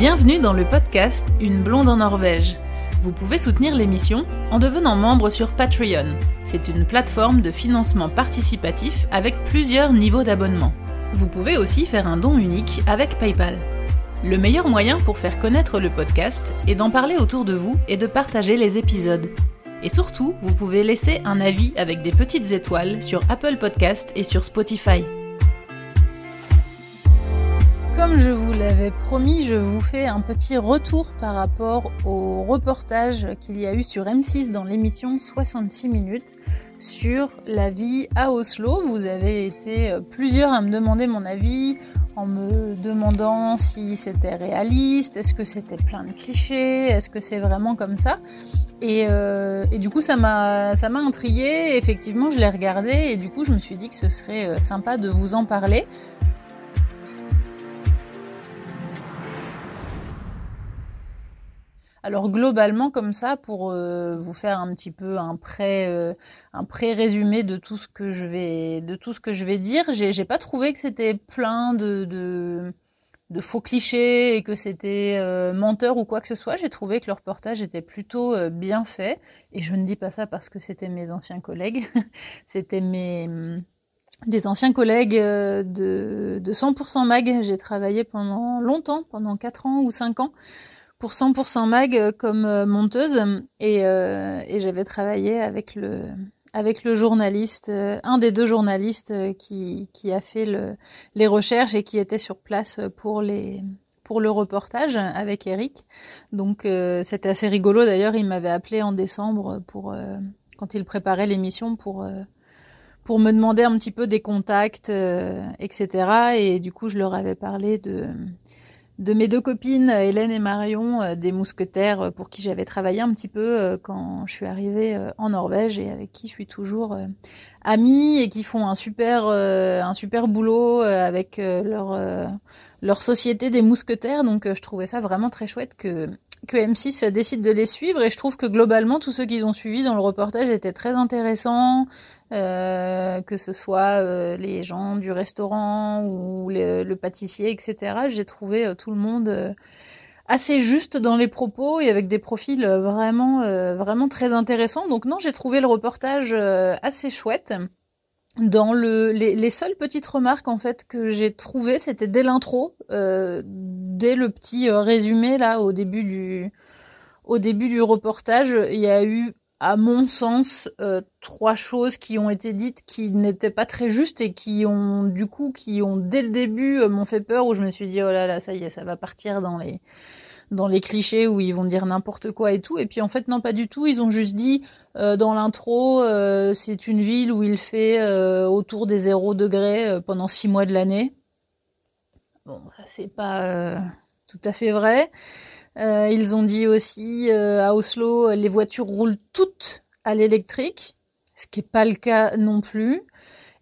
Bienvenue dans le podcast Une blonde en Norvège. Vous pouvez soutenir l'émission en devenant membre sur Patreon. C'est une plateforme de financement participatif avec plusieurs niveaux d'abonnement. Vous pouvez aussi faire un don unique avec PayPal. Le meilleur moyen pour faire connaître le podcast est d'en parler autour de vous et de partager les épisodes. Et surtout, vous pouvez laisser un avis avec des petites étoiles sur Apple Podcast et sur Spotify. Comme je vous l'avais promis, je vous fais un petit retour par rapport au reportage qu'il y a eu sur M6 dans l'émission 66 minutes sur la vie à Oslo. Vous avez été plusieurs à me demander mon avis en me demandant si c'était réaliste, est-ce que c'était plein de clichés, est-ce que c'est vraiment comme ça. Et, euh, du coup, ça m'a, ça m'a intrigué. Effectivement, je l'ai regardé et du coup, je me suis dit que ce serait euh, sympa de vous en parler. Alors globalement comme ça, pour euh, vous faire un petit peu un pré, euh, un pré résumé de tout ce que je vais, de tout ce que je vais dire, j'ai, pas trouvé que c'était plein de, de, faux clichés et que c'était euh, menteur ou quoi que ce soit. J'ai trouvé que le reportage était plutôt bien fait. Et je ne dis pas ça parce que c'était mes anciens collègues, c'était mes des anciens collègues de, de 100% Mag. J'ai travaillé pendant longtemps, pendant 4 ans ou 5 ans pour 100% Mag euh, comme euh, monteuse et, euh, et j'avais travaillé avec le avec le journaliste, un des deux journalistes qui, qui a fait le, les recherches et qui était sur place pour les pour le reportage avec Eric. Donc c'était assez rigolo d'ailleurs, il m'avait appelé en décembre pour quand il préparait l'émission pour pour me demander un petit peu des contacts, etc. Et du coup, je leur avais parlé de de mes deux copines, Hélène et Marion, euh, des mousquetaires euh, pour qui j'avais travaillé un petit peu euh, quand je suis arrivée en Norvège et avec qui je suis toujours amie et qui font un super, un super boulot avec leur, leur société des mousquetaires. Donc je trouvais ça vraiment très chouette que que M6 décide de les suivre et je trouve que globalement tous ceux qu'ils ont suivis dans le reportage étaient très intéressants, euh, que ce soit euh, les gens du restaurant ou le pâtissier, etc. J'ai trouvé euh, tout le monde euh, assez juste dans les propos et avec des profils vraiment vraiment très intéressants. Donc non, j'ai trouvé le reportage assez chouette. Dans le, les, les, seules petites remarques en fait que j'ai trouvées, c'était dès l'intro, dès le petit résumé là au début du au début du reportage, il y a eu à mon sens, euh, trois choses qui ont été dites qui n'étaient pas très justes et qui ont, du coup, qui ont dès le début euh, m'ont fait peur où je me suis dit oh là là, ça y est, ça va partir dans les dans les clichés où ils vont dire n'importe quoi et tout. Et puis en fait non pas du tout. Ils ont juste dit euh, dans l'intro, c'est une ville où il fait autour des 0 degrés pendant six mois de l'année. Bon, ça c'est pas tout à fait vrai. Euh, ils ont dit aussi euh, à Oslo, les voitures roulent toutes à l'électrique, ce qui n'est pas le cas non plus.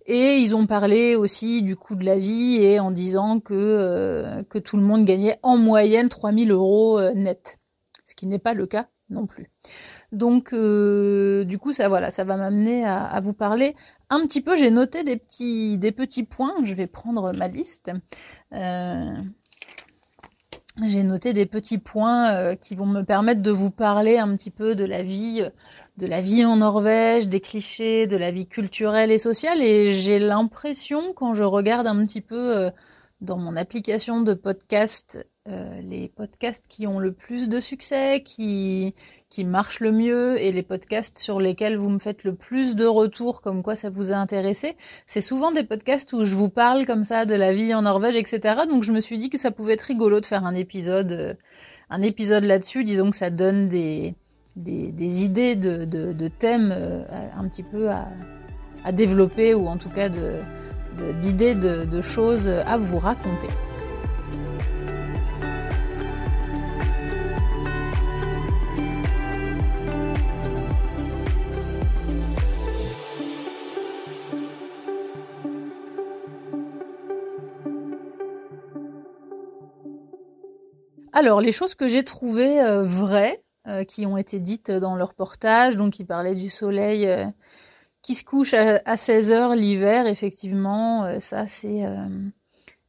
Et ils ont parlé aussi du coût de la vie et en disant que, euh, que tout le monde gagnait en moyenne 3000 euros net, ce qui n'est pas le cas non plus. Donc du coup ça voilà, ça va m'amener à, à, vous parler un petit peu. J'ai noté des petits des petits points. Je vais prendre ma liste. Euh, j'ai noté des petits points euh, qui vont me permettre de vous parler un petit peu de la vie, de la vie en Norvège, des clichés, de la vie culturelle et sociale. Et j'ai l'impression, quand je regarde un petit peu euh, dans mon application de podcast, euh, les podcasts qui ont le plus de succès, qui qui marchent le mieux et les podcasts sur lesquels vous me faites le plus de retours comme quoi ça vous a intéressé, c'est souvent des podcasts où je vous parle comme ça de la vie en Norvège, etc. Donc je me suis dit que ça pouvait être rigolo de faire un épisode, euh, un épisode là-dessus. Disons que ça donne des, idées de, thèmes euh, un petit peu à, développer ou en tout cas d'idées de choses à vous raconter. Alors, les choses que j'ai trouvées euh, vraies, euh, qui ont été dites dans le reportage, donc il parlait du soleil euh, qui se couche à, à 16 heures l'hiver, effectivement, ça c'est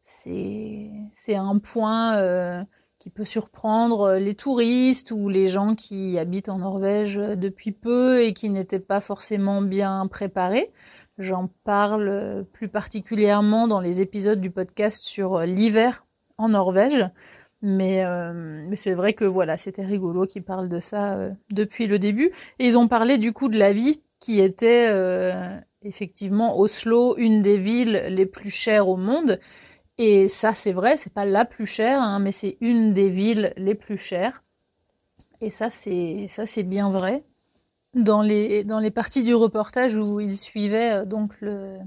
c'est un point qui peut surprendre les touristes ou les gens qui habitent en Norvège depuis peu et qui n'étaient pas forcément bien préparés. J'en parle plus particulièrement dans les épisodes du podcast sur l'hiver en Norvège. Mais, euh, mais c'est vrai que voilà, c'était rigolo qu'ils parlent de ça euh, depuis le début. Et ils ont parlé du coup de la vie qui était euh, effectivement Oslo, une des villes les plus chères au monde. Et ça, c'est vrai, c'est pas la plus chère, hein, mais c'est une des villes les plus chères. Et ça, c'est ça, c'est bien vrai. Dans les dans les parties du reportage où ils suivaient donc le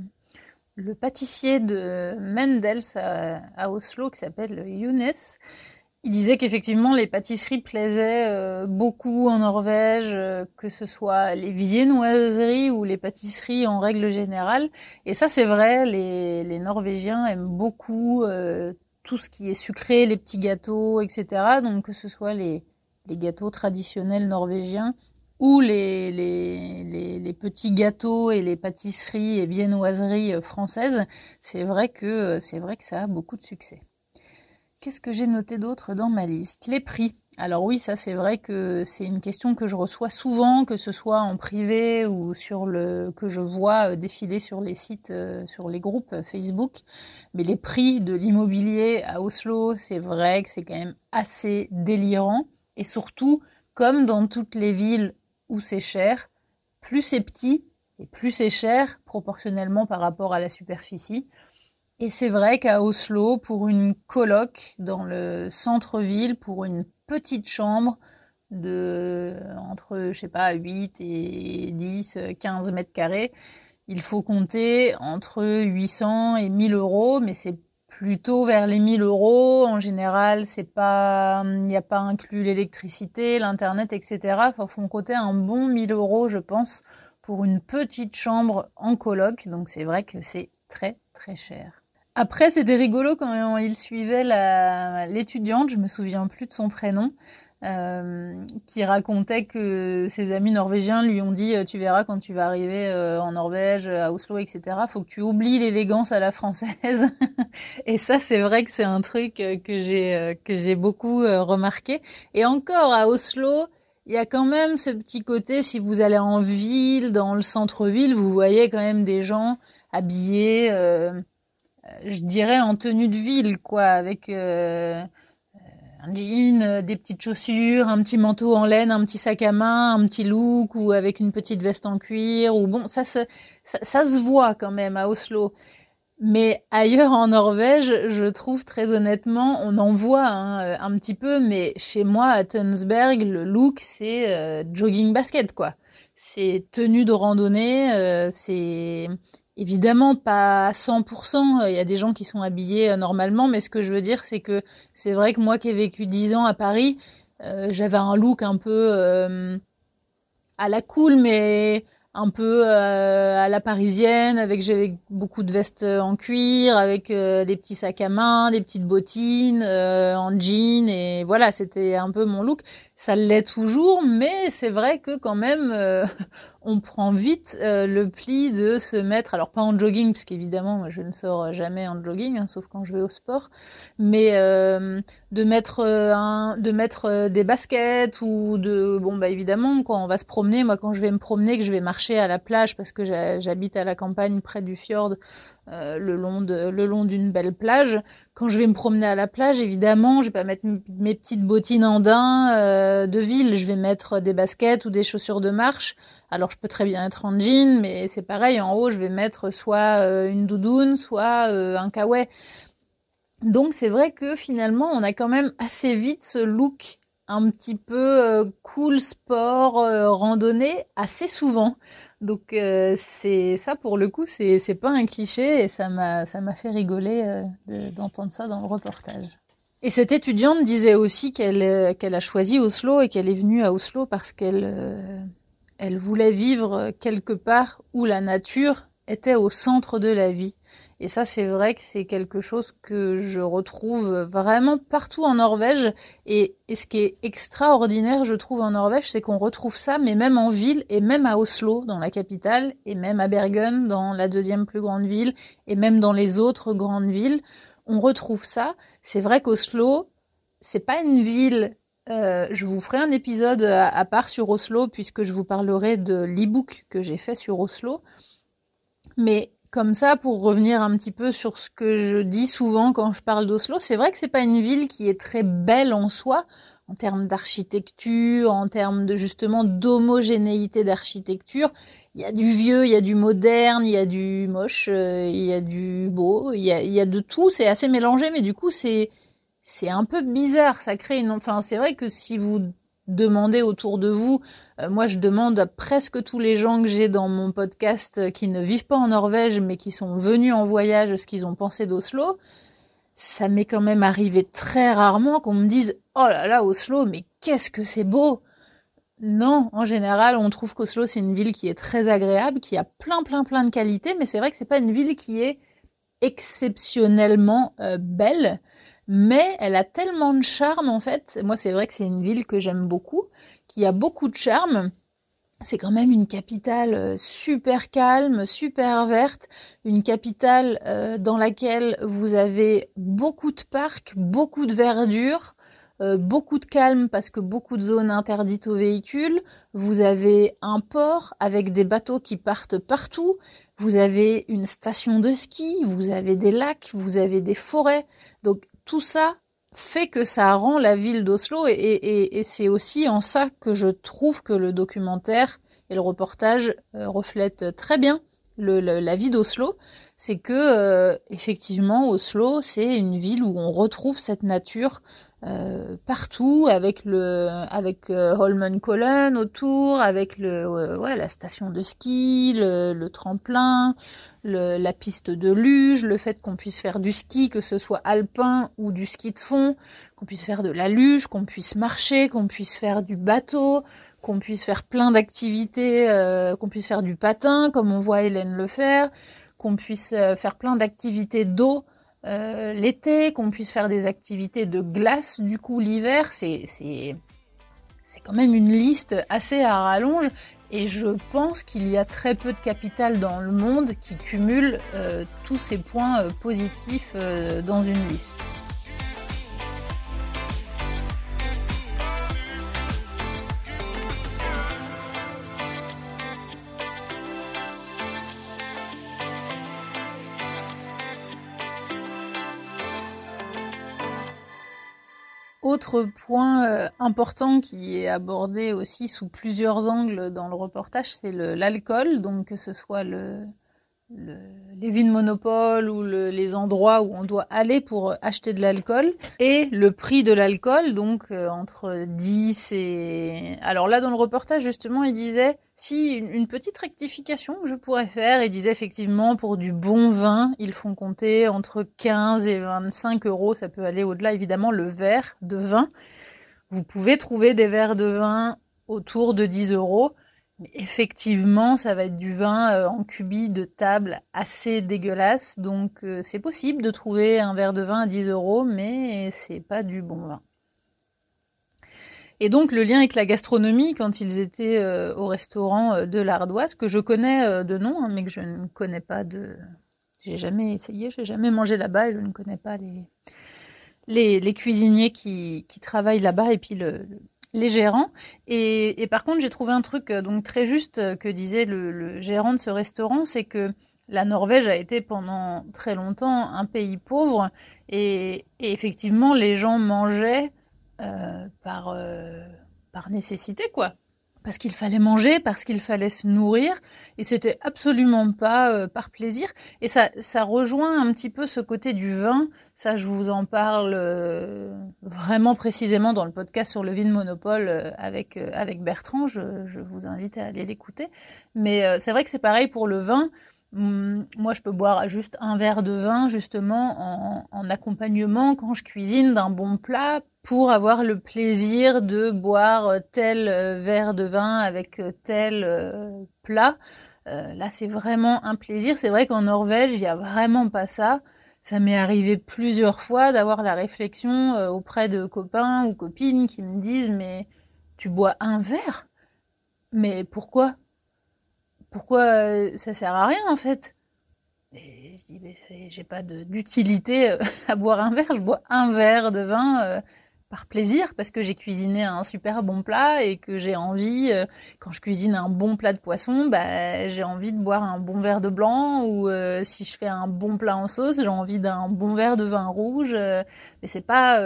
le pâtissier de Mendels à, Oslo qui s'appelle Younes. Il disait qu'effectivement les pâtisseries plaisaient euh, beaucoup en Norvège, euh, que ce soit les viennoiseries ou les pâtisseries en règle générale. Et ça c'est vrai, les, Norvégiens aiment beaucoup euh, tout ce qui est sucré, les petits gâteaux, etc. Donc que ce soit les gâteaux traditionnels norvégiens ou les, petits gâteaux et les pâtisseries et viennoiseries euh, françaises, c'est vrai que euh, vrai que ça a beaucoup de succès. Qu'est-ce que j'ai noté d'autre dans ma liste? Les prix. Alors oui, ça c'est vrai que c'est une question que je reçois souvent, que ce soit en privé ou sur le que je vois euh, défiler sur les sites, sur les groupes Facebook. Mais les prix de l'immobilier à Oslo, c'est vrai que c'est quand même assez délirant. Et surtout, comme dans toutes les villes c'est cher, plus c'est petit et plus c'est cher proportionnellement par rapport à la superficie. Et c'est vrai qu'à Oslo, pour une coloc dans le centre-ville, pour une petite chambre de entre, je sais pas, 8 et 10, 15 mètres carrés, il faut compter entre 800 et 1000 euros, mais c'est plutôt vers les 1000 euros. En général, c'est pas, il n'y a pas inclus l'électricité, l'internet, etc. Il faut compter un bon 1000 euros, je pense, pour une petite chambre en coloc. Donc c'est vrai que c'est très très cher. Après, c'était rigolo quand il suivait l'étudiante, je me souviens plus de son prénom, euh, qui racontait que ses amis norvégiens lui ont dit euh, tu verras quand tu vas arriver euh, en Norvège, à Oslo, etc. Faut que tu oublies l'élégance à la française. et ça, c'est vrai que c'est un truc que j'ai que j'ai beaucoup remarqué. Et encore à Oslo, il y a quand même ce petit côté. Si vous allez en ville, dans le centre-ville, vous voyez quand même des gens habillés, je dirais en tenue de ville, quoi, avec un jean, euh, des petites chaussures, un petit manteau en laine, un petit sac à main, un petit look ou avec une petite veste en cuir ou bon, ça se ça, se voit quand même à Oslo. Mais ailleurs en Norvège, je trouve très honnêtement, on en voit hein, euh, un petit peu, mais chez moi à Tunsberg, le look c'est euh, jogging basket quoi. C'est tenue de randonnée, c'est Évidemment, pas à 100%. Il y a des gens qui sont habillés euh, normalement, mais ce que je veux dire, c'est que c'est vrai que moi qui ai vécu 10 ans à Paris, euh, j'avais un look un peu euh, à la cool, mais un peu à la parisienne, avec beaucoup de vestes en cuir, avec des petits sacs à main, des petites bottines, en jean, et voilà, c'était un peu mon look. Ça l'est toujours, mais c'est vrai que quand même, on prend vite euh, le pli de se mettre, alors pas en jogging, parce qu'évidemment je ne sors jamais en jogging, hein, sauf quand je vais au sport, mais euh, de mettre euh, un, de mettre des baskets ou de, bon bah évidemment quand on va se promener, moi quand je vais me promener, que je vais marcher à la plage parce que j'habite à la campagne près du fjord, euh, le long de, le long d'une belle plage. Quand je vais me promener à la plage, évidemment, je vais pas mettre mes petites bottines en daim euh, de ville. Je vais mettre des baskets ou des chaussures de marche. Alors je peux très bien être en jean, mais c'est pareil. En haut, je vais mettre soit euh, une doudoune, soit un kawaii. Donc c'est vrai que finalement, on a quand même assez vite ce look un petit peu cool sport randonnée assez souvent. Donc euh, c'est ça pour le coup, c'est pas un cliché et ça m'a ça m'a fait rigoler euh, d'entendre ça dans le reportage. Et cette étudiante disait aussi qu'elle euh, qu'elle a choisi Oslo et qu'elle est venue à Oslo parce qu'elle elle voulait vivre quelque part où la nature était au centre de la vie. Et ça, c'est vrai que c'est quelque chose que je retrouve vraiment partout en Norvège. Et, ce qui est extraordinaire, je trouve, en Norvège, c'est qu'on retrouve ça, mais même en ville, et même à Oslo, dans la capitale, et même à Bergen, dans la deuxième plus grande ville, et même dans les autres grandes villes, on retrouve ça. C'est vrai qu'Oslo, c'est pas une ville. Euh, je vous ferai un épisode à, part sur Oslo puisque je vous parlerai de l'e-book que j'ai fait sur Oslo. Mais comme ça, pour revenir un petit peu sur ce que je dis souvent quand je parle d'Oslo, c'est vrai que c'est pas une ville qui est très belle en soi, en termes d'architecture, en termes de justement d'homogénéité d'architecture. Il y a du vieux, il y a du moderne, il y a du moche, euh, il y a du beau, il y a, il y a de tout. C'est assez mélangé, mais du coup, c'est c'est un peu bizarre. Ça crée une. Enfin, c'est vrai que si vous demandez autour de vous, euh, moi, je demande à presque tous les gens que j'ai dans mon podcast euh, qui ne vivent pas en Norvège, mais qui sont venus en voyage, ce qu'ils ont pensé d'Oslo. Ça m'est quand même arrivé très rarement qu'on me dise Oh là là, Oslo, mais qu'est-ce que c'est beau! Non, en général, on trouve qu'Oslo, c'est une ville qui est très agréable, qui a plein, plein, plein de qualités, mais c'est vrai que c'est pas une ville qui est exceptionnellement euh, belle, mais elle a tellement de charme, en fait. Moi, c'est vrai que c'est une ville que j'aime beaucoup, qui a beaucoup de charme. C'est quand même une capitale euh, super calme, super verte, une capitale euh, dans laquelle vous avez beaucoup de parcs, beaucoup de verdure, euh, beaucoup de calme parce que beaucoup de zones interdites aux véhicules. Vous avez un port avec des bateaux qui partent partout. Vous avez une station de ski, vous avez des lacs, vous avez des forêts. Donc tout ça fait que ça rend la ville d'Oslo et, c'est aussi en ça que je trouve que le documentaire et le reportage euh, reflètent très bien la vie d'Oslo. C'est que euh, effectivement Oslo c'est une ville où on retrouve cette nature euh, partout avec le avec euh, Holmenkollen autour avec le euh, ouais, la station de ski le, le tremplin le, la piste de luge le fait qu'on puisse faire du ski que ce soit alpin ou du ski de fond qu'on puisse faire de la luge qu'on puisse marcher qu'on puisse faire du bateau qu'on puisse faire plein d'activités euh, qu'on puisse faire du patin comme on voit Hélène le faire qu'on puisse faire plein d'activités d'eau euh, l'été, qu'on puisse faire des activités de glace du coup l'hiver, c'est quand même une liste assez à rallonge et je pense qu'il y a très peu de capital dans le monde qui cumule euh, tous ces points euh, positifs dans une liste. Autre point euh, important qui est abordé aussi sous plusieurs angles dans le reportage, c'est l'alcool. Donc que ce soit le, les villes monopole ou les endroits où on doit aller pour acheter de l'alcool. Et le prix de l'alcool donc euh, entre 10 et alors là dans le reportage justement il disait si une, petite rectification que je pourrais faire il disait effectivement pour du bon vin ils font compter entre 15 et 25 euros. Ça peut aller au-delà évidemment le verre de vin. Vous pouvez trouver des verres de vin autour de 10 euros effectivement, ça va être du vin euh, en cubis de table assez dégueulasse. Donc, euh, c'est possible de trouver un verre de vin à 10 euros, mais c'est pas du bon vin. Et donc, le lien avec la gastronomie, quand ils étaient euh, au restaurant de l'Ardoise, que je connais de nom, hein, mais que je ne connais pas de. J'ai jamais essayé, j'ai jamais mangé là-bas et je ne connais pas les, les, cuisiniers qui, qui travaillent là-bas et puis le, les gérants. Et, par contre, j'ai trouvé un truc euh, donc très juste euh, que disait le, gérant de ce restaurant, c'est que la Norvège a été pendant très longtemps un pays pauvre et, effectivement les gens mangeaient euh, par, par nécessité quoi parce qu'il fallait manger, parce qu'il fallait se nourrir, et c'était absolument pas euh, par plaisir. Et ça, ça rejoint un petit peu ce côté du vin. Ça, je vous en parle euh, vraiment précisément dans le podcast sur le vin monopole euh, avec avec Bertrand. Je, vous invite à aller l'écouter. Mais c'est vrai que c'est pareil pour le vin. Hum, moi, je peux boire juste un verre de vin justement en, en accompagnement quand je cuisine d'un bon plat pour avoir le plaisir de boire tel euh, verre de vin avec euh, tel euh, plat. là, c'est vraiment un plaisir. C'est vrai qu'en Norvège, il n'y a vraiment pas ça. Ça m'est arrivé plusieurs fois d'avoir la réflexion auprès de copains ou copines qui me disent mais tu bois un verre? Mais pourquoi? Pourquoi ça sert à rien en fait Et je dis mais j'ai pas d'utilité à boire un verre. Je bois un verre de vin par plaisir parce que j'ai cuisiné un super bon plat et que j'ai envie, euh, quand je cuisine un bon plat de poisson, bah, j'ai envie de boire un bon verre de blanc ou euh, si je fais un bon plat en sauce, j'ai envie d'un bon verre de vin rouge. Euh, mais c'est pas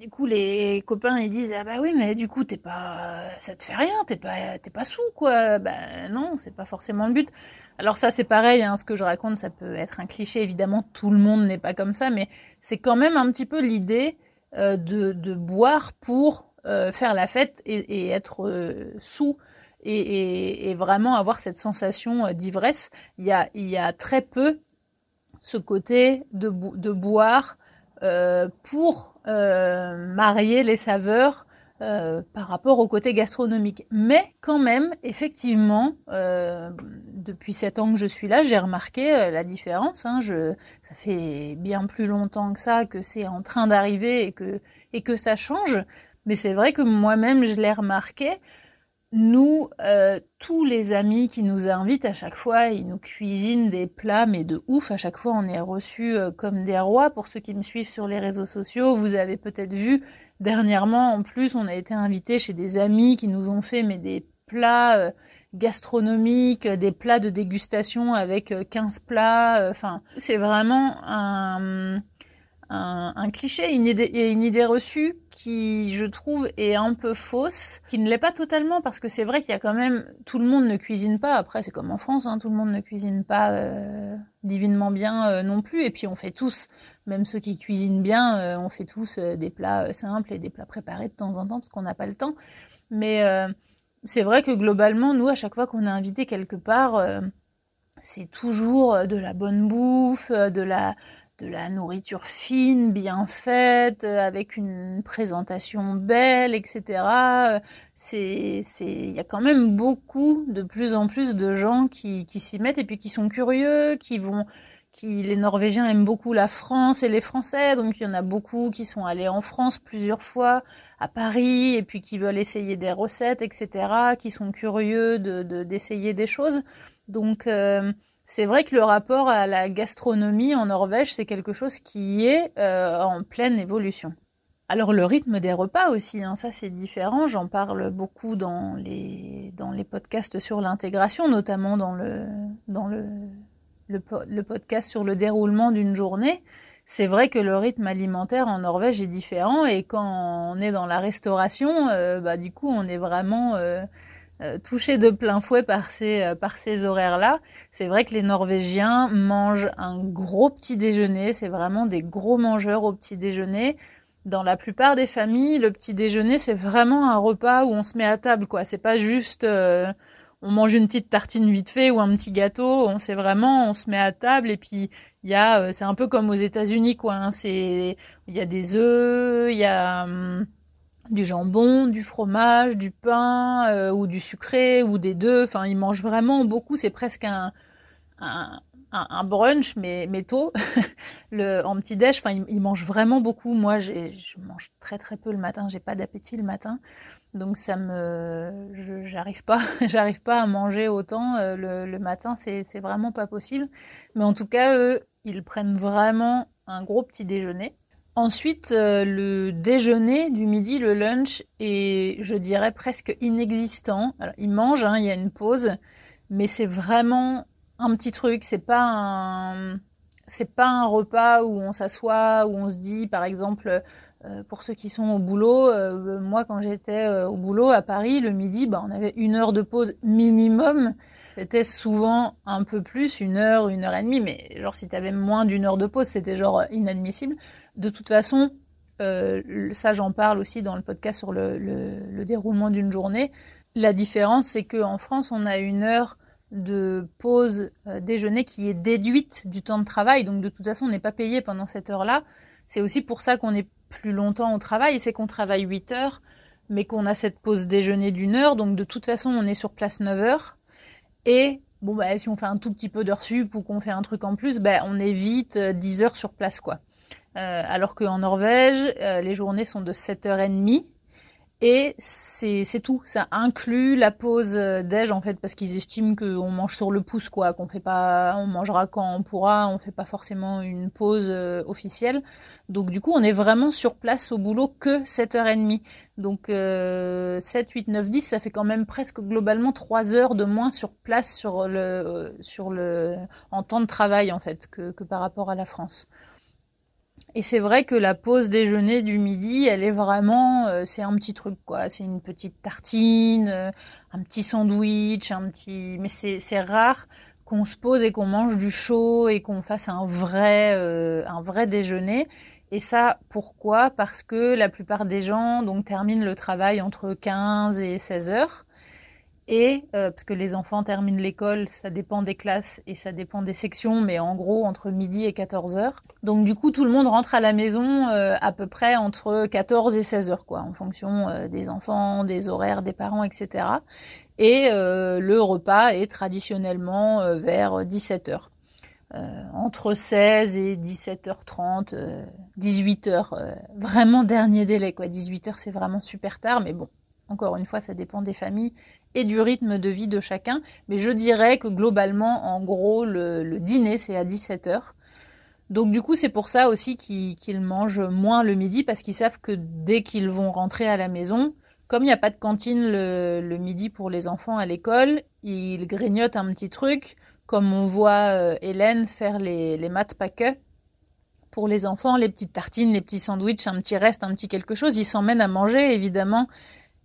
du coup, les copains ils disent ah bah oui mais du coup t'es pas, ça te fait rien, t'es pas, t'es pas sous quoi. Ben non, c'est pas forcément le but. Alors ça c'est pareil, hein, ce que je raconte ça peut être un cliché évidemment, tout le monde n'est pas comme ça, mais c'est quand même un petit peu l'idée euh, de, boire pour euh, faire la fête et, être euh, sous et, vraiment avoir cette sensation d'ivresse. Il y a, y a très peu ce côté de, de boire pour marier les saveurs euh, par rapport au côté gastronomique. Mais quand même, effectivement, euh, depuis sept ans que je suis là, j'ai remarqué euh, la différence. Hein. Je, ça fait bien plus longtemps que ça que c'est en train d'arriver et que, et que ça change. Mais c'est vrai que moi-même, je l'ai remarqué. Nous, tous les amis qui nous invitent à chaque fois, ils nous cuisinent des plats, mais de ouf. À chaque fois, on est reçus comme des rois. Pour ceux qui me suivent sur les réseaux sociaux, vous avez peut-être vu, Dernièrement, en plus, on a été invité chez des amis qui nous ont fait mais des plats euh, gastronomiques, des plats de dégustation avec 15 euh, plats. Euh, enfin, c'est vraiment un, un, cliché une idée, et une idée reçue qui, je trouve, est un peu fausse, qui ne l'est pas totalement parce que c'est vrai qu'il y a quand même tout le monde ne cuisine pas. Après, c'est comme en France, hein, tout le monde ne cuisine pas euh, divinement bien euh, non plus. Et puis on fait tous, même ceux qui cuisinent bien, euh, on fait tous des plats simples et des plats préparés de temps en temps parce qu'on n'a pas le temps. Mais c'est vrai que globalement, nous, à chaque fois qu'on est invité quelque part, c'est toujours de la bonne bouffe, de la de la nourriture fine, bien faite, euh, avec une présentation belle, etc. C'est, c'est, il y a quand même beaucoup, de plus en plus de gens qui, qui s'y mettent et puis qui sont curieux, qui vont, qui, les Norvégiens aiment beaucoup la France et les Français, donc il y en a beaucoup qui sont allés en France plusieurs fois, à Paris, et puis qui veulent essayer des recettes, etc., qui sont curieux de, de d'essayer des choses. Donc, euh, c'est vrai que le rapport à la gastronomie en Norvège, c'est quelque chose qui est euh, en pleine évolution. Alors le rythme des repas aussi, hein, ça c'est différent. J'en parle beaucoup dans les, dans les podcasts sur l'intégration, notamment dans, le, dans le, le, podcast sur le déroulement d'une journée. C'est vrai que le rythme alimentaire en Norvège est différent et quand on est dans la restauration, euh, bah, du coup on est vraiment... Euh, euh, touché de plein fouet par ces, euh, par ces horaires-là. C'est vrai que les Norvégiens mangent un gros petit déjeuner, c'est vraiment des gros mangeurs au petit déjeuner. Dans la plupart des familles, le petit déjeuner, c'est vraiment un repas où on se met à table, quoi. C'est pas juste euh, on mange une petite tartine vite fait ou un petit gâteau. On sait vraiment, on se met à table et puis il y a, c'est un peu comme aux États-Unis, quoi. Hein. c'est, il y a des œufs, il y a hum, du jambon, du fromage, du pain euh, ou du sucré ou des deux. Enfin, ils mangent vraiment beaucoup. C'est presque un, un, un, brunch, mais, mais tôt, le, en petit déj. Enfin, ils, mangent vraiment beaucoup. Moi, je mange très très peu le matin. J'ai pas d'appétit le matin, donc ça me, j'arrive pas, j'arrive pas à manger autant euh, le, le matin. C'est vraiment pas possible. Mais en tout cas, eux, ils prennent vraiment un gros petit déjeuner. Ensuite, euh, le déjeuner du midi, le lunch, est, je dirais, presque inexistant. Alors, ils mangent, hein, il y a une pause, mais c'est vraiment un petit truc. C'est pas un, c'est pas un repas où on s'assoit, où on se dit, par exemple, euh, pour ceux qui sont au boulot, euh, moi, quand j'étais au boulot à Paris, le midi, bah, on avait une heure de pause minimum. C'était souvent un peu plus, une heure, une heure et demie, mais genre si tu avais moins d'une heure de pause, c'était genre inadmissible. De toute façon, euh, ça j'en parle aussi dans le podcast sur le, déroulement d'une journée. La différence, c'est qu'en France, on a une heure de pause euh, déjeuner qui est déduite du temps de travail. Donc de toute façon, on n'est pas payé pendant cette heure-là. C'est aussi pour ça qu'on est plus longtemps au travail, c'est qu'on travaille 8 heures, mais qu'on a cette pause déjeuner d'une heure. Donc de toute façon, on est sur place 9 heures. Et bon, bah, si on fait un tout petit peu d'heures sup ou qu'on fait un truc en plus, bah, on évite 10 heures sur place, quoi. Euh, alors qu'en Norvège, euh, les journées sont de 7h30 Et c'est tout. Ça inclut la pause euh, déj en fait parce qu'ils estiment qu'on mange sur le pouce quoi, qu'on fait pas, on mangera quand on pourra, on fait pas forcément une pause euh, officielle. Donc du coup on est vraiment sur place au boulot que 7h30. Donc euh, 7, 8, 9, 10 ça fait quand même presque globalement 3 heures de moins sur place sur le, sur le, en temps de travail en fait que, que par rapport à la France. Et c'est vrai que la pause déjeuner du midi, elle est vraiment, euh, c'est un petit truc quoi. C'est une petite tartine, euh, un petit sandwich, un petit. Mais c'est rare qu'on se pose et qu'on mange du chaud et qu'on fasse un vrai, euh, un vrai déjeuner. Et ça, pourquoi? Parce que la plupart des gens donc terminent le travail entre 15 et 16 heures. Et euh, parce que les enfants terminent l'école, ça dépend des classes et ça dépend des sections, mais en gros entre midi et 14 heures. Donc du coup, tout le monde rentre à la maison euh, à peu près entre 14 et 16 heures, quoi, en fonction euh, des enfants, des horaires des parents, etc. Et le repas est traditionnellement vers 17 heures. entre 16 et 17h30, 18h, vraiment dernier délai, quoi. 18h, c'est vraiment super tard, mais bon, encore une fois, ça dépend des familles et du rythme de vie de chacun. Mais je dirais que globalement, en gros, le, dîner, c'est à 17h. Donc du coup, c'est pour ça aussi qu'ils mangent moins le midi, parce qu'ils savent que dès qu'ils vont rentrer à la maison, comme il n'y a pas de cantine le, midi pour les enfants à l'école, ils grignotent un petit truc, comme on voit euh, Hélène faire les, les maths paquets pour les enfants, les petites tartines, les petits sandwichs, un petit reste, un petit quelque chose. Ils s'emmènent à manger, évidemment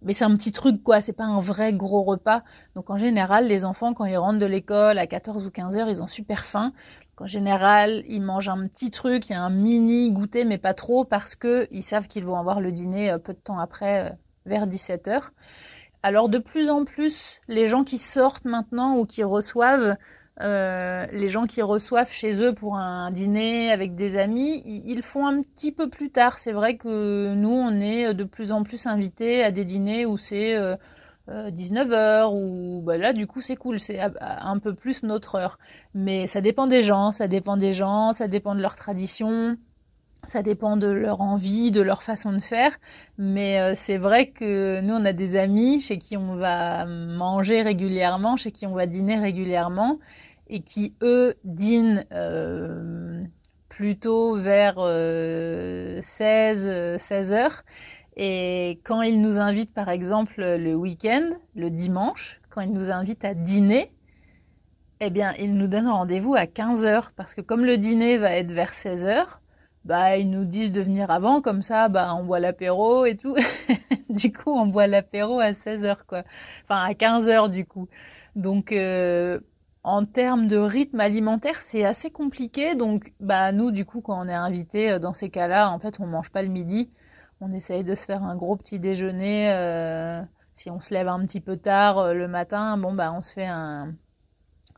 mais c'est un petit truc quoi, c'est pas un vrai gros repas. Donc en général, les enfants quand ils rentrent de l'école à 14 ou 15 heures, ils ont super faim. En général, ils mangent un petit truc, il y a un mini goûter mais pas trop parce que ils savent qu'ils vont avoir le dîner euh, peu de temps après euh, vers 17 heures. Alors de plus en plus, les gens qui sortent maintenant ou qui reçoivent euh, les gens qui reçoivent chez eux pour un dîner avec des amis, ils font un petit peu plus tard. C'est vrai que nous, on est de plus en plus invités à des dîners où c'est 19h, euh, euh, ou bah là, du coup, c'est cool, c'est un peu plus notre heure. Mais ça dépend des gens, ça dépend des gens, ça dépend de leur tradition. Ça dépend de leur envie, de leur façon de faire, mais c'est vrai que nous on a des amis chez qui on va manger régulièrement, chez qui on va dîner régulièrement, et qui, eux, dînent euh, plutôt vers 16, euh, 16 heures. Et quand ils nous invitent, par exemple, le week-end, le dimanche, quand ils nous invitent à dîner, eh bien, ils nous donnent rendez-vous à 15 heures, parce que comme le dîner va être vers 16 heures, bah, ils nous disent de venir avant, comme ça, bah, on boit l'apéro et tout. du coup, on boit l'apéro à 16 heures, quoi. Enfin, à 15 heures, du coup. Donc, euh, en termes de rythme alimentaire, c'est assez compliqué. Donc, bah, nous, du coup, quand on est invité euh, dans ces cas-là, en fait, on mange pas le midi. On essaye de se faire un gros petit déjeuner. Euh, si on se lève un petit peu tard euh, le matin, bon, bah, on se fait un,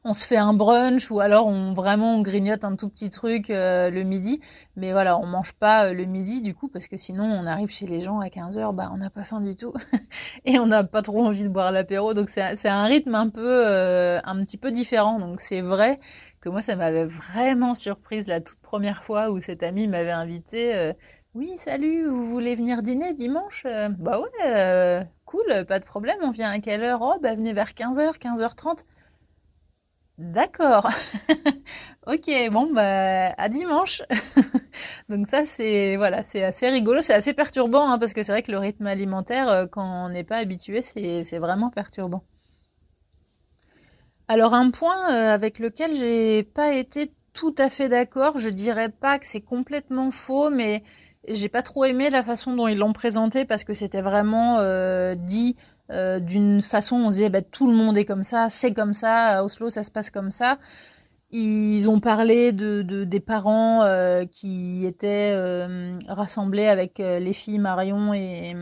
on se fait un brunch ou alors on vraiment on grignote un tout petit truc euh, le midi. Mais voilà on mange pas euh, le midi du coup parce que sinon on arrive chez les gens à 15 heures bah on n'a pas faim du tout. Et on n'a pas trop envie de boire l'apéro. Donc c'est un rythme un peu euh, un petit peu différent. Donc c'est vrai que moi ça m'avait vraiment surprise la toute première fois où cet ami m'avait invité oui salut vous voulez venir dîner dimanche bah ouais cool pas de problème on vient à quelle heure? Oh bah venez vers 15h 15h30 D'accord. ok, bon bah à dimanche. Donc ça c'est voilà, c'est assez rigolo, c'est assez perturbant hein, parce que c'est vrai que le rythme alimentaire euh, quand on n'est pas habitué, c'est vraiment perturbant. Alors un point euh, avec lequel j'ai pas été tout à fait d'accord, je dirais pas que c'est complètement faux, mais j'ai pas trop aimé la façon dont ils l'ont présenté parce que c'était vraiment euh, dit euh, d'une façon, on disait bah, tout le monde est comme ça, c'est comme ça, à Oslo ça se passe comme ça. Ils ont parlé de, des parents euh, qui étaient euh, rassemblés avec les filles Marion et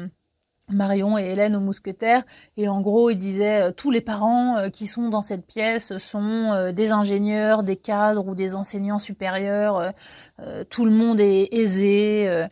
Marion et Hélène aux mousquetaires et en gros ils disaient tous les parents qui sont dans cette pièce sont des ingénieurs, des cadres ou des enseignants supérieurs, tout le monde est aisé.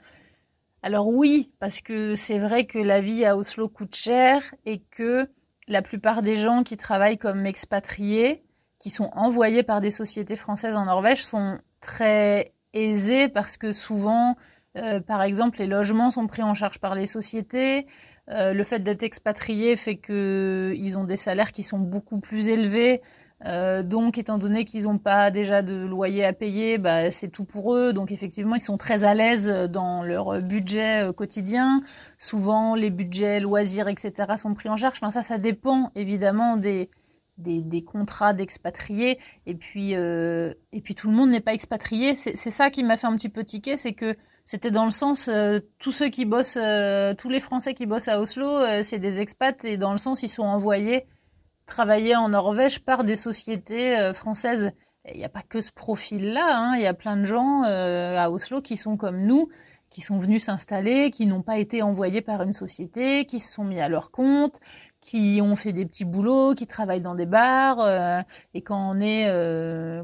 Alors oui, parce que c'est vrai que la vie à Oslo coûte cher et que la plupart des gens qui travaillent comme expatriés, qui sont envoyés par des sociétés françaises en Norvège, sont très aisés parce que souvent, euh, par exemple, les logements sont pris en charge par les sociétés. le fait d'être expatrié fait qu'ils ont des salaires qui sont beaucoup plus élevés. Euh, donc, étant donné qu'ils n'ont pas déjà de loyer à payer, bah, c'est tout pour eux. Donc, effectivement, ils sont très à l'aise dans leur budget euh, quotidien. Souvent, les budgets loisirs, etc., sont pris en charge. Enfin, ça, ça dépend évidemment des, contrats d'expatriés. Et puis, euh, et puis, tout le monde n'est pas expatrié. C'est ça qui m'a fait un petit peu tiquer, c'est que c'était dans le sens tous ceux qui bossent, tous les Français qui bossent à Oslo, c'est des expats et dans le sens ils sont envoyés travailler en Norvège par des sociétés euh, françaises. Il n'y a pas que ce profil-là, hein. il y a plein de gens euh, à Oslo qui sont comme nous, qui sont venus s'installer, qui n'ont pas été envoyés par une société, qui se sont mis à leur compte, qui ont fait des petits boulots, qui travaillent dans des bars. Euh, et quand on est,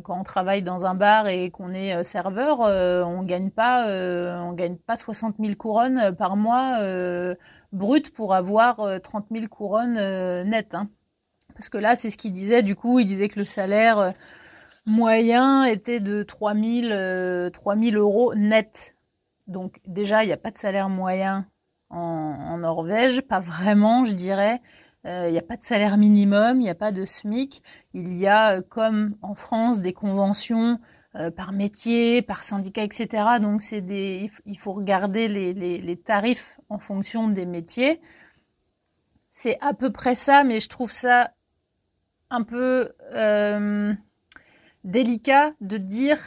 quand on travaille dans un bar et qu'on est serveur, on gagne pas, gagne pas 60 000 couronnes par mois brut pour avoir 30 000 couronnes nettes. Hein. Parce que là, c'est ce qu'il disait. Du coup, il disait que le salaire euh, moyen était de 3000, 3000 euh, euros net. Donc déjà, il n'y a pas de salaire moyen en, Norvège, pas vraiment, je dirais. Euh, il n'y a pas de salaire minimum, il n'y a pas de SMIC. Il y a, comme en France, des conventions par métier, par syndicat, etc. Donc c'est des, il faut regarder les, tarifs en fonction des métiers. C'est à peu près ça, mais je trouve ça un peu euh, délicat de dire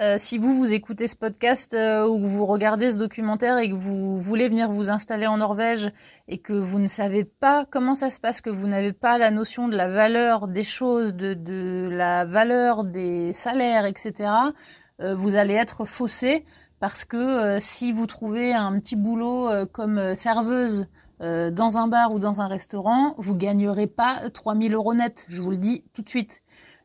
euh, si vous vous écoutez ce podcast euh, ou vous regardez ce documentaire et que vous voulez venir vous installer en Norvège et que vous ne savez pas comment ça se passe, que vous n'avez pas la notion de la valeur des choses, de, de la valeur des salaires, etc., vous allez être faussé parce que si vous trouvez un petit boulot comme serveuse euh, dans un bar ou dans un restaurant, vous gagnerez pas 3000 euros net, je vous le dis tout de suite.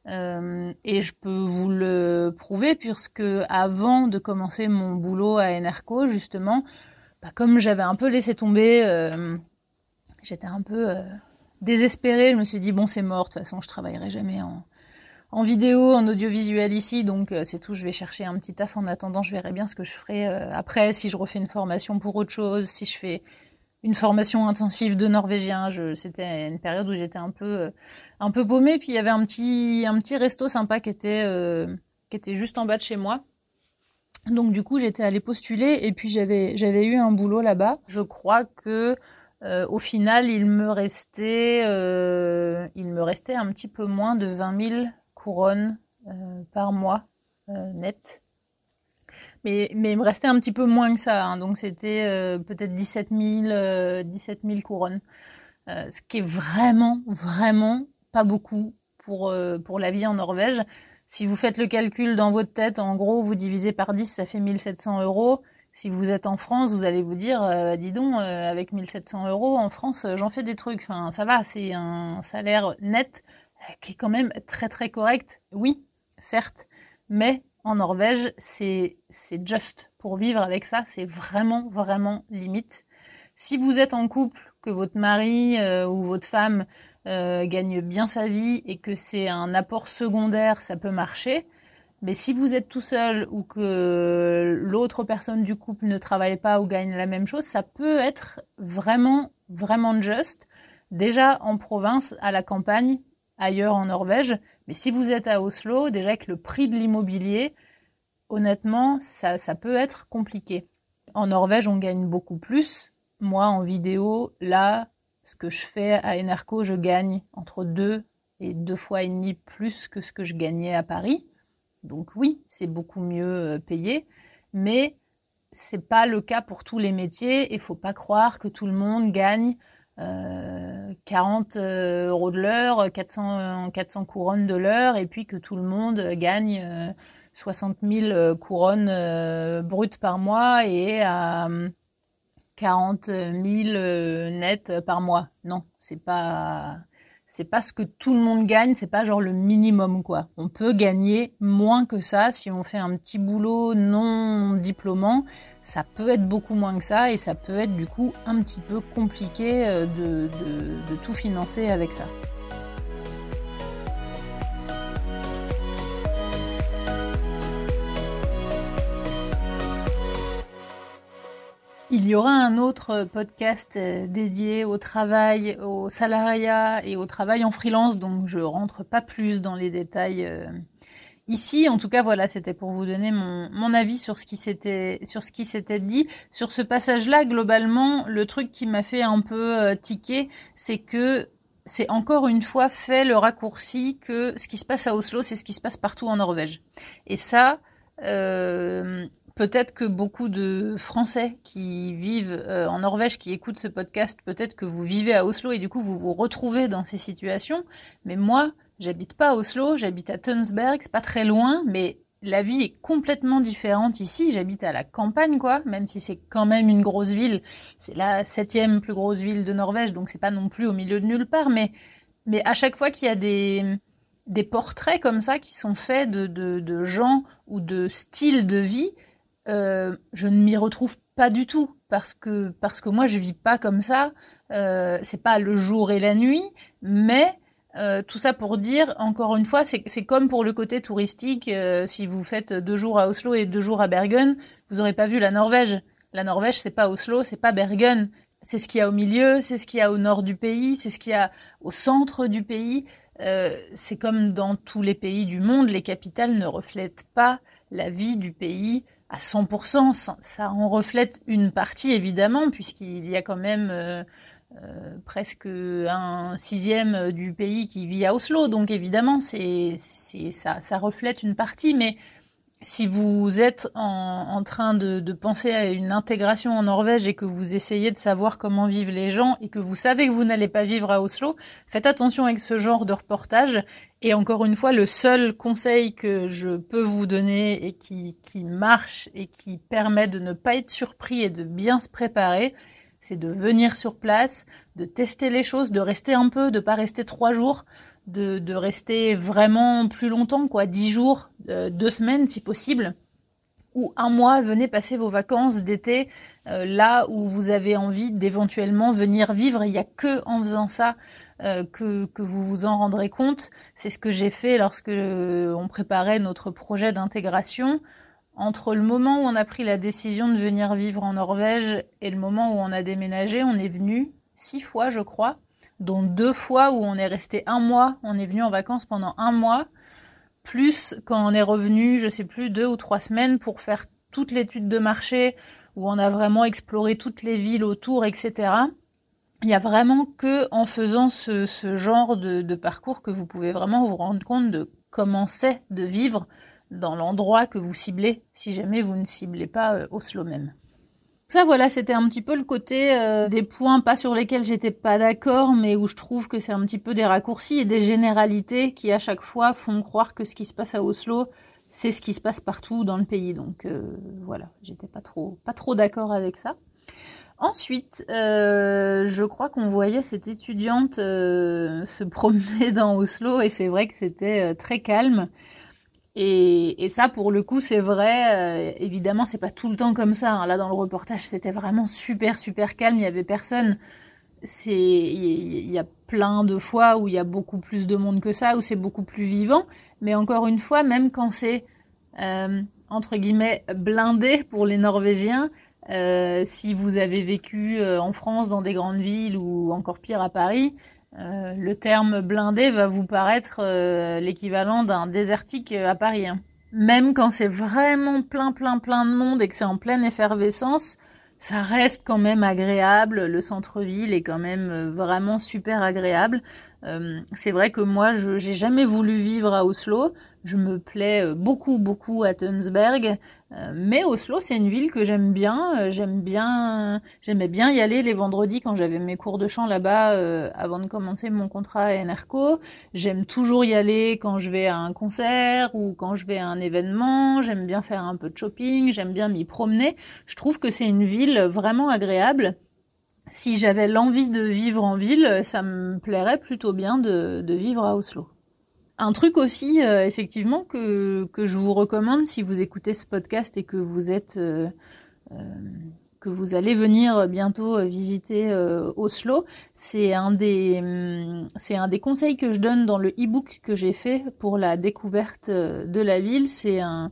Euh, et je peux vous le prouver puisque avant de commencer mon boulot à Enerco, justement, bah, comme j'avais un peu laissé tomber, euh, j'étais un peu désespérée. Je me suis dit bon c'est mort, de toute façon je travaillerai jamais en, en vidéo, en audiovisuel ici, donc c'est tout. Je vais chercher un petit taf en attendant. Je verrai bien ce que je ferai après, si je refais une formation pour autre chose, si je fais une formation intensive de norvégien. C'était une période où j'étais un peu, un peu. Puis il y avait un petit, un petit resto sympa qui était, euh, qui était juste en bas de chez moi. Donc du coup, j'étais allée postuler et puis j'avais, eu un boulot là-bas. Je crois que euh, au final, il me restait, euh, il me restait un petit peu moins de 20 000 couronnes par mois net. Mais, mais il me restait un petit peu moins que ça. Hein. donc c'était euh, peut-être 17 000, 17 000 couronnes. Euh, ce qui est vraiment, vraiment pas beaucoup pour, euh, pour la vie en Norvège. Si vous faites le calcul dans votre tête, en gros, vous divisez par 10, ça fait 1700 euros. Si vous êtes en France, vous allez vous dire, dis donc, avec 1700 euros en France, j'en fais des trucs. Enfin, ça va, c'est un salaire net qui est quand même très très correct. Oui, certes, mais en Norvège, c'est juste. Pour vivre avec ça, c'est vraiment, vraiment limite. Si vous êtes en couple, que votre mari euh, ou votre femme euh, gagne bien sa vie et que c'est un apport secondaire, ça peut marcher. Mais si vous êtes tout seul ou que l'autre personne du couple ne travaille pas ou gagne la même chose, ça peut être vraiment, vraiment juste. Déjà en province, à la campagne, ailleurs en Norvège. Mais si vous êtes à Oslo, déjà avec le prix de l'immobilier, honnêtement, ça, peut être compliqué. En Norvège, on gagne beaucoup plus. Moi, en vidéo, là, ce que je fais à Enerco, je gagne entre deux et deux fois et demi plus que ce que je gagnais à Paris. Donc oui, c'est beaucoup mieux euh, payé, mais c'est pas le cas pour tous les métiers. Il faut pas croire que tout le monde gagne 40 euh, euh, euros de l'heure, 400, 400 couronnes de l'heure, et puis que tout le monde gagne 60 000 couronnes euh, brutes par mois et à 40 000 nets par mois. Non, c'est pas pas ce que tout le monde gagne, c'est pas genre le minimum quoi. On peut gagner moins que ça si on fait un petit boulot non diplômant, ça peut être beaucoup moins que ça et ça peut être du coup un petit peu compliqué euh, de, tout financer avec ça. Il y aura un autre podcast euh, dédié au travail, au salariat et au travail en freelance, donc je rentre pas plus dans les détails euh, ici. En tout cas, voilà, c'était pour vous donner mon, avis sur ce qui s'était sur ce qui s'était dit sur ce passage-là. Globalement, le truc qui m'a fait un peu euh, tiquer, c'est que c'est encore une fois fait le raccourci que ce qui se passe à Oslo, c'est ce qui se passe partout en Norvège. Et ça, euh, peut-être que beaucoup de Français qui vivent euh, en Norvège, qui écoutent ce podcast, peut-être que vous vivez à Oslo et du coup vous vous retrouvez dans ces situations. Mais moi, j'habite pas à Oslo, j'habite à Tønsberg, c'est pas très loin, mais la vie est complètement différente ici. J'habite à la campagne, quoi, même si c'est quand même une grosse ville. C'est la septième plus grosse ville de Norvège, donc c'est pas non plus au milieu de nulle part. Mais, mais à chaque fois qu'il y a des, des portraits comme ça qui sont faits de, de, gens ou de styles de vie, euh, je ne m'y retrouve pas du tout parce que parce que moi je vis pas comme ça. Euh, c'est pas le jour et la nuit, mais euh, tout ça pour dire, encore une fois, c'est comme pour le côté touristique. Euh, si vous faites deux jours à Oslo et deux jours à Bergen, vous n'aurez pas vu la Norvège. La Norvège, c'est pas Oslo, c'est pas Bergen. C'est ce qu'il y a au milieu, c'est ce qu'il y a au nord du pays, c'est ce qu'il y a au centre du pays. Euh, c'est comme dans tous les pays du monde, les capitales ne reflètent pas la vie du pays à 100%. Ça en reflète une partie, évidemment, puisqu'il y a quand même euh, presque un sixième du pays qui vit à Oslo. Donc évidemment, c'est, ça, ça reflète une partie, mais si vous êtes en, train de, de, penser à une intégration en Norvège et que vous essayez de savoir comment vivent les gens et que vous savez que vous n'allez pas vivre à Oslo, faites attention avec ce genre de reportage. Et encore une fois, le seul conseil que je peux vous donner et qui, qui marche et qui permet de ne pas être surpris et de bien se préparer, c'est de venir sur place, de tester les choses, de rester un peu, de pas rester trois jours, de, de rester vraiment plus longtemps, quoi, dix jours, euh, deux semaines si possible, ou un mois, venez passer vos vacances d'été euh, là où vous avez envie d'éventuellement venir vivre. Il n'y a que en faisant ça euh, que, que, vous vous en rendrez compte. C'est ce que j'ai fait lorsque on préparait notre projet d'intégration. Entre le moment où on a pris la décision de venir vivre en Norvège et le moment où on a déménagé, on est venu six fois, je crois, dont deux fois où on est resté un mois. On est venu en vacances pendant un mois, plus quand on est revenu, je sais plus, deux ou trois semaines pour faire toute l'étude de marché, où on a vraiment exploré toutes les villes autour, etc. Il n'y a vraiment que en faisant ce, genre de, de parcours que vous pouvez vraiment vous rendre compte de comment c'est de vivre dans l'endroit que vous ciblez, si jamais vous ne ciblez pas euh, Oslo même. Ça, voilà, c'était un petit peu le côté euh, des points, pas sur lesquels j'étais pas d'accord, mais où je trouve que c'est un petit peu des raccourcis et des généralités qui, à chaque fois, font croire que ce qui se passe à Oslo, c'est ce qui se passe partout dans le pays. Donc, euh, voilà, j'étais pas trop, pas trop d'accord avec ça. Ensuite, je crois qu'on voyait cette étudiante se promener dans Oslo et c'est vrai que c'était très calme. Et, ça, pour le coup, c'est vrai. Euh, évidemment, c'est pas tout le temps comme ça. Hein. Là, dans le reportage, c'était vraiment super, super calme. Il y avait personne. C'est, il y a plein de fois où il y a beaucoup plus de monde que ça, où c'est beaucoup plus vivant. Mais encore une fois, même quand c'est euh, entre guillemets blindé pour les Norvégiens, euh, si vous avez vécu en France dans des grandes villes ou encore pire à Paris, euh, le terme blindé va vous paraître euh, l'équivalent d'un désertique euh, à Paris. Hein. Même quand c'est vraiment plein, plein, plein de monde et que c'est en pleine effervescence, ça reste quand même agréable. Le centre-ville est quand même vraiment super agréable. c'est vrai que moi, je j'ai jamais voulu vivre à Oslo. Je me plais beaucoup, beaucoup à Tønsberg. Euh, mais Oslo, c'est une ville que j'aime bien. Euh, j'aime bien, j'aimais bien y aller les vendredis quand j'avais mes cours de chant là-bas euh, avant de commencer mon contrat à NRCO. J'aime toujours y aller quand je vais à un concert ou quand je vais à un événement. J'aime bien faire un peu de shopping. J'aime bien m'y promener. Je trouve que c'est une ville vraiment agréable. Si j'avais l'envie de vivre en ville, ça me plairait plutôt bien de, de vivre à Oslo. Un truc aussi, euh, effectivement, que, que je vous recommande si vous écoutez ce podcast et que vous êtes, euh, euh, que vous allez venir bientôt visiter Oslo, c'est un des, hum, c'est un des conseils que je donne dans le e-book que j'ai fait pour la découverte de la ville. C'est un,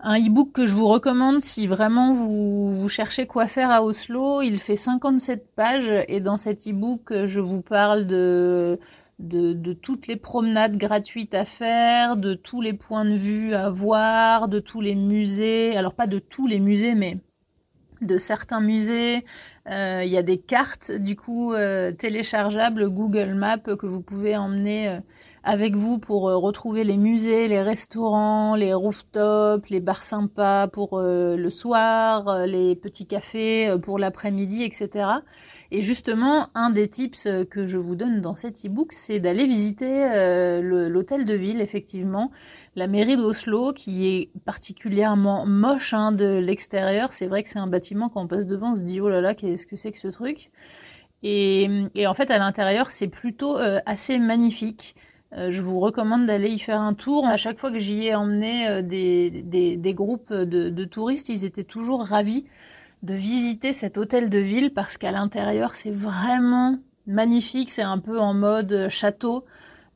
Un e-book que je vous recommande si vraiment vous, vous, cherchez quoi faire à Oslo. Il fait 57 pages et dans cet e-book, je vous parle de, de, toutes les promenades gratuites à faire, de tous les points de vue à voir, de tous les musées. Alors pas de tous les musées, mais de certains musées. Euh, il y a des cartes du coup euh, téléchargeables Google Maps que vous pouvez emmener euh, avec vous pour retrouver les musées, les restaurants, les rooftops, les bars sympas pour le soir, les petits cafés pour l'après-midi, etc. Et justement, un des tips que je vous donne dans cet e-book, c'est d'aller visiter l'hôtel de ville, effectivement, la mairie d'Oslo, qui est particulièrement moche hein, de l'extérieur. C'est vrai que c'est un bâtiment quand on passe devant, on se dit oh là là, qu'est-ce que c'est que ce truc? Et, en fait, à l'intérieur, c'est plutôt assez magnifique. Euh, je vous recommande d'aller y faire un tour. À chaque fois que j'y ai emmené euh, des, groupes de, touristes, ils étaient toujours ravis de visiter cet hôtel de ville parce qu'à l'intérieur, c'est vraiment magnifique. C'est un peu en mode château.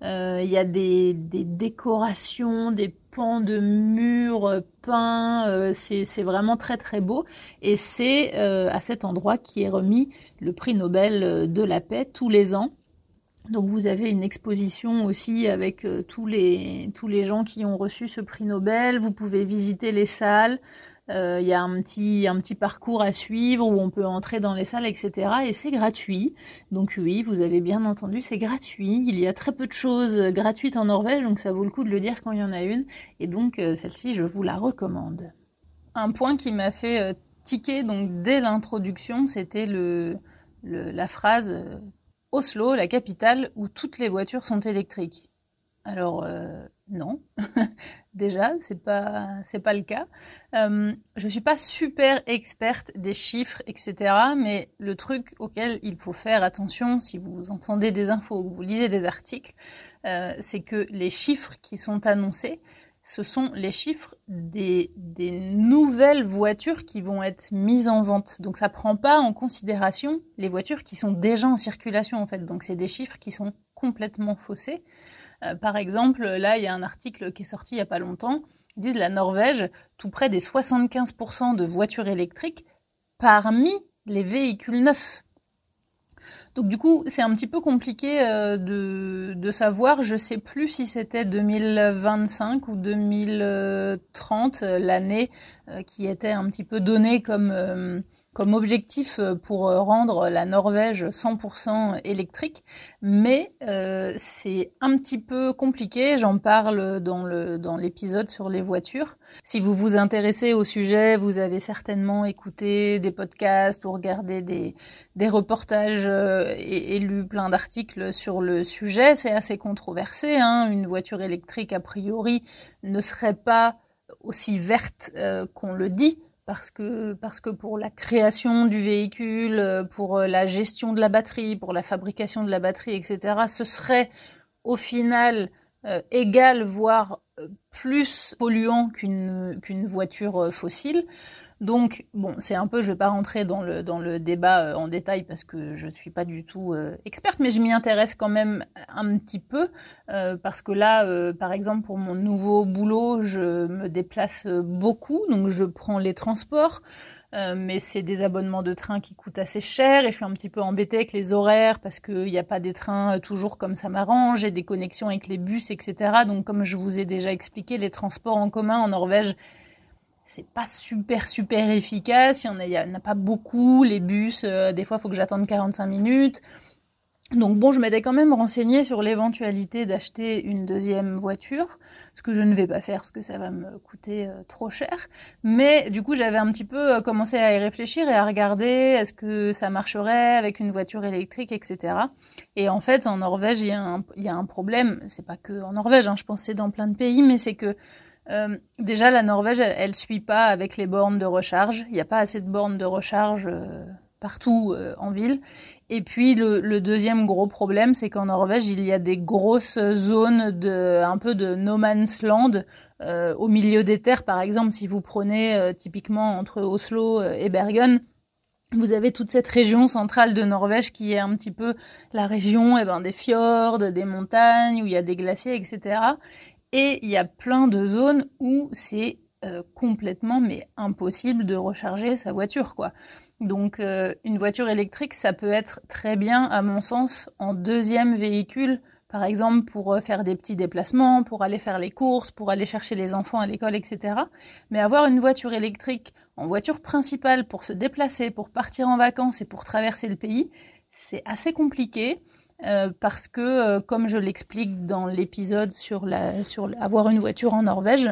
Euh, il y a des, décorations, des pans de murs peints. Euh, c'est vraiment très très beau. Et c'est euh, à cet endroit qui est remis le prix Nobel de la paix tous les ans. Donc vous avez une exposition aussi avec euh, tous, les, tous les gens qui ont reçu ce prix Nobel. Vous pouvez visiter les salles. Euh, il y a un petit, un petit parcours à suivre où on peut entrer dans les salles, etc. Et c'est gratuit. Donc oui, vous avez bien entendu, c'est gratuit. Il y a très peu de choses gratuites en Norvège, donc ça vaut le coup de le dire quand il y en a une. Et donc euh, celle-ci, je vous la recommande. Un point qui m'a fait tiquer donc dès l'introduction, c'était le, la phrase Oslo, la capitale où toutes les voitures sont électriques. Alors euh, non, déjà c'est pas c'est pas le cas. Euh, je suis pas super experte des chiffres etc. Mais le truc auquel il faut faire attention si vous entendez des infos ou que vous lisez des articles, euh, c'est que les chiffres qui sont annoncés ce sont les chiffres des, nouvelles voitures qui vont être mises en vente. Donc ça prend pas en considération les voitures qui sont déjà en circulation en fait. Donc c'est des chiffres qui sont complètement faussés. Euh, par exemple, là il y a un article qui est sorti il y a pas longtemps. Ils disent la Norvège, tout près des 75% de voitures électriques parmi les véhicules neufs. Donc du coup, c'est un petit peu compliqué euh, de, savoir. Je sais plus si c'était 2025 ou 2030 euh, l'année qui était un petit peu donnée comme comme objectif euh, pour euh, rendre la Norvège 100% électrique, mais euh, c'est un petit peu compliqué. J'en parle dans le dans l'épisode sur les voitures. Si vous vous intéressez au sujet, vous avez certainement écouté des podcasts ou regardé des des reportages et, et lu plein d'articles sur le sujet. C'est assez controversé. Hein. Une voiture électrique a priori ne serait pas aussi verte qu'on le dit parce que, parce que pour la création du véhicule, euh, pour euh, la gestion de la batterie, pour la fabrication de la batterie, etc., ce serait au final euh, égal, voire plus polluant qu'une qu'une voiture fossile. Donc, bon, c'est un peu, je vais pas rentrer dans le, débat euh, en détail parce que je suis pas du tout euh, experte, mais je m'y intéresse quand même un petit peu euh, parce que là, par exemple, pour mon nouveau boulot, je me déplace beaucoup, donc je prends les transports. mais c'est des abonnements de train qui coûtent assez cher et je suis un petit peu embêtée avec les horaires parce qu'il n'y a pas des trains toujours comme ça m'arrange, j'ai des connexions avec les bus, etc. Donc comme je vous ai déjà expliqué, les transports en commun en Norvège, c'est pas super super efficace, il y en a, pas beaucoup, les bus, euh, des fois il faut que j'attende 45 minutes. Donc bon, je m'étais quand même renseignée sur l'éventualité d'acheter une deuxième voiture, ce que je ne vais pas faire parce que ça va me coûter euh, trop cher. Mais du coup, j'avais un petit peu euh, commencé à y réfléchir et à regarder est-ce que ça marcherait avec une voiture électrique, etc. Et en fait, en Norvège, il y a un, problème. C'est pas que en Norvège, hein, je pense dans plein de pays, mais c'est que euh, déjà, la Norvège, elle, ne suit pas avec les bornes de recharge. Il n'y a pas assez de bornes de recharge euh, partout euh, en ville. Et puis le, deuxième gros problème, c'est qu'en Norvège, il y a des grosses zones de un peu de no man's land au milieu des terres. Par exemple, si vous prenez typiquement entre Oslo et Bergen, vous avez toute cette région centrale de Norvège qui est un petit peu la région eh ben, des fjords, des montagnes, où il y a des glaciers, etc. Et il y a plein de zones où c'est euh, complètement mais impossible de recharger sa voiture quoi. Donc euh, une voiture électrique ça peut être très bien à mon sens en deuxième véhicule par exemple pour euh, faire des petits déplacements, pour aller faire les courses, pour aller chercher les enfants à l'école, etc. Mais avoir une voiture électrique en voiture principale pour se déplacer, pour partir en vacances et pour traverser le pays, c'est assez compliqué. Parce que, comme je l'explique dans l'épisode sur, la, sur avoir une voiture en Norvège,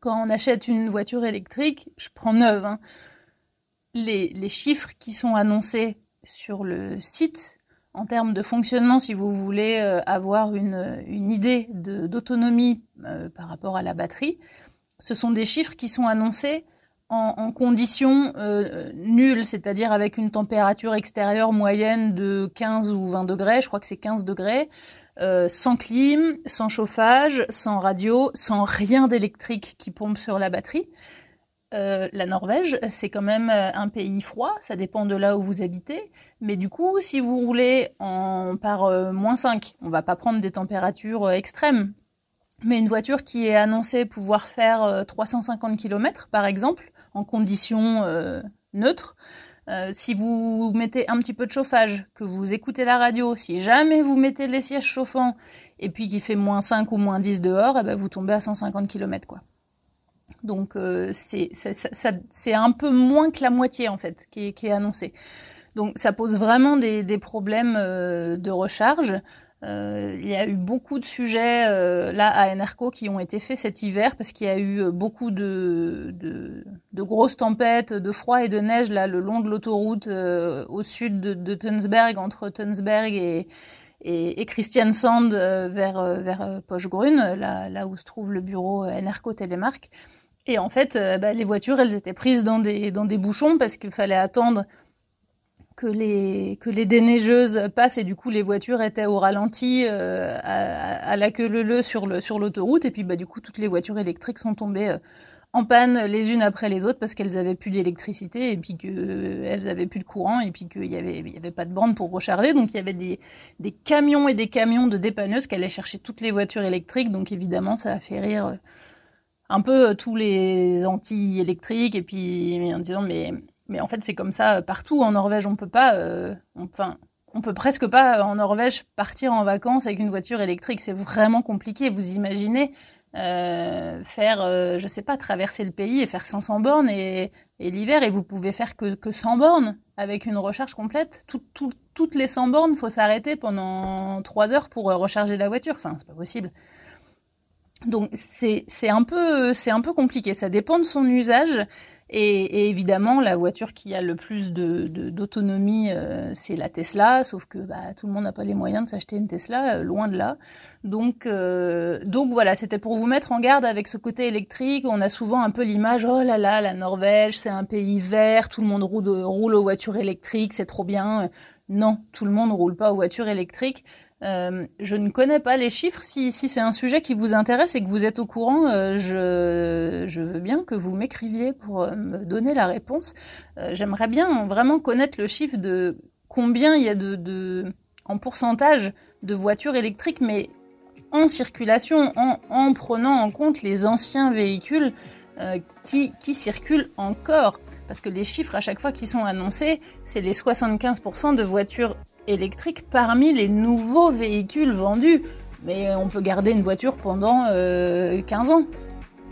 quand on achète une voiture électrique, je prends neuve, hein, les, chiffres qui sont annoncés sur le site en termes de fonctionnement, si vous voulez euh, avoir une, idée d'autonomie euh, par rapport à la batterie, ce sont des chiffres qui sont annoncés en, conditions euh, nulles, c'est-à-dire avec une température extérieure moyenne de 15 ou 20 degrés, je crois que c'est 15 degrés, euh, sans clim, sans chauffage, sans radio, sans rien d'électrique qui pompe sur la batterie. Euh, la Norvège, c'est quand même un pays froid, ça dépend de là où vous habitez. Mais du coup, si vous roulez par moins 5, on va pas prendre des températures extrêmes. Mais une voiture qui est annoncée pouvoir faire 350 km, par exemple, conditions neutres, euh, si vous mettez un petit peu de chauffage, que vous écoutez la radio, si jamais vous mettez les sièges chauffants et puis qu'il fait moins 5 ou moins 10 dehors, eh ben vous tombez à 150 km. Quoi. Donc euh, c'est un peu moins que la moitié en fait qui est, qui est annoncé. Donc ça pose vraiment des, problèmes euh, de recharge. Euh, il y a eu beaucoup de sujets euh, là à Enerco qui ont été faits cet hiver parce qu'il y a eu euh, beaucoup de, grosses tempêtes, de froid et de neige là le long de l'autoroute au sud de, Tunsberg, entre Tunsberg et, et, et Christiansand vers, vers Pochgrunn, là, où se trouve le bureau Enerco Télémark. Et en fait, bah, les voitures, elles étaient prises dans des bouchons parce qu'il fallait attendre que les que les déneigeuses passent et du coup les voitures étaient au ralenti euh, à, la queue leu sur le sur l'autoroute. Et puis bah du coup toutes les voitures électriques sont tombées euh, en panne les unes après les autres parce qu'elles avaient plus d'électricité et puis que euh, elles avaient plus de courant et puis qu'il y avait il y avait pas de borne pour recharger. Donc il y avait des des camions et des camions de dépanneuses qui allaient chercher toutes les voitures électriques. Donc évidemment ça a fait rire un peu tous les anti-électriques et puis en disant mais mais en fait, c'est comme ça partout en Norvège. On peut pas, euh, enfin, on peut presque pas en Norvège partir en vacances avec une voiture électrique. C'est vraiment compliqué. Vous imaginez euh, faire, euh, je sais pas, traverser le pays et faire 500 bornes et, l'hiver et vous pouvez faire que, que 100 bornes avec une recharge complète. toutes les 100 bornes, faut s'arrêter pendant 3 heures pour recharger la voiture. Enfin, c'est pas possible. Donc c'est un c'est un peu compliqué. Ça dépend de son usage. Et, évidemment, la voiture qui a le plus d'autonomie, de, euh, c'est la Tesla, sauf que bah, tout le monde n'a pas les moyens de s'acheter une Tesla, euh, loin de là. Donc, euh, donc voilà, c'était pour vous mettre en garde avec ce côté électrique. On a souvent un peu l'image, oh là là, la Norvège, c'est un pays vert, tout le monde roule, roule aux voitures électriques, c'est trop bien. Non, tout le monde ne roule pas aux voitures électriques. Euh, je ne connais pas les chiffres. Si, c'est un sujet qui vous intéresse et que vous êtes au courant, euh, je, veux bien que vous m'écriviez pour euh, me donner la réponse. J'aimerais bien vraiment connaître le chiffre de combien il y a de, en pourcentage de voitures électriques, mais en circulation, en, en prenant en compte les anciens véhicules qui, qui circulent encore. Parce que les chiffres à chaque fois qui sont annoncés, c'est les 75% de voitures électrique parmi les nouveaux véhicules vendus. Mais on peut garder une voiture pendant 15 euh, ans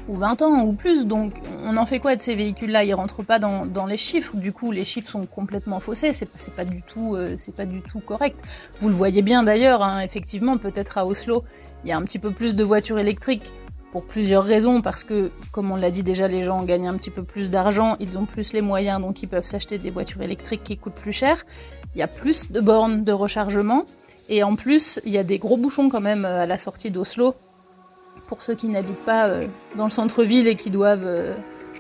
ou 20 ans ou plus. Donc on en fait quoi de ces véhicules-là? Ils rentrent pas dans, les chiffres. Du coup, les chiffres sont complètement faussés. C'est, pas du tout, euh, pas du tout correct. Vous le voyez bien d'ailleurs. Hein, effectivement, peut-être à Oslo, il y a un petit peu plus de voitures électriques pour plusieurs raisons, parce que, comme on l'a dit déjà, les gens gagnent un petit peu plus d'argent, ils ont plus les moyens, donc ils peuvent s'acheter des voitures électriques qui coûtent plus cher il y a plus de bornes de rechargement. Et en plus, il y a des gros bouchons quand même euh, à la sortie d'Oslo. Pour ceux qui n'habitent pas euh, dans le centre-ville et qui doivent euh,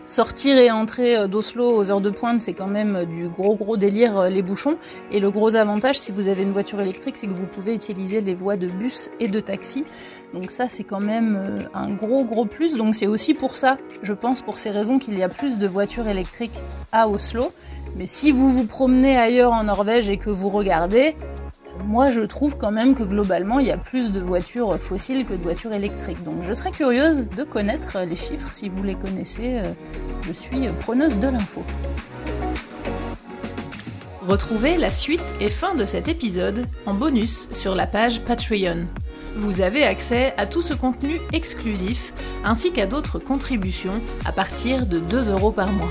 sortir et entrer d'Oslo aux heures de pointe, c'est quand même du gros gros délire les bouchons. Et le gros avantage, si vous avez une voiture électrique, c'est que vous pouvez utiliser les voies de bus et de taxi. Donc ça, c'est quand même un gros gros plus. Donc c'est aussi pour ça, je pense, pour ces raisons qu'il y a plus de voitures électriques à Oslo. Mais si vous vous promenez ailleurs en Norvège et que vous regardez, moi je trouve quand même que globalement il y a plus de voitures fossiles que de voitures électriques. Donc je serais curieuse de connaître les chiffres si vous les connaissez. Je suis preneuse de l'info. Retrouvez la suite et fin de cet épisode en bonus sur la page Patreon. Vous avez accès à tout ce contenu exclusif ainsi qu'à d'autres contributions à partir de 2 euros par mois.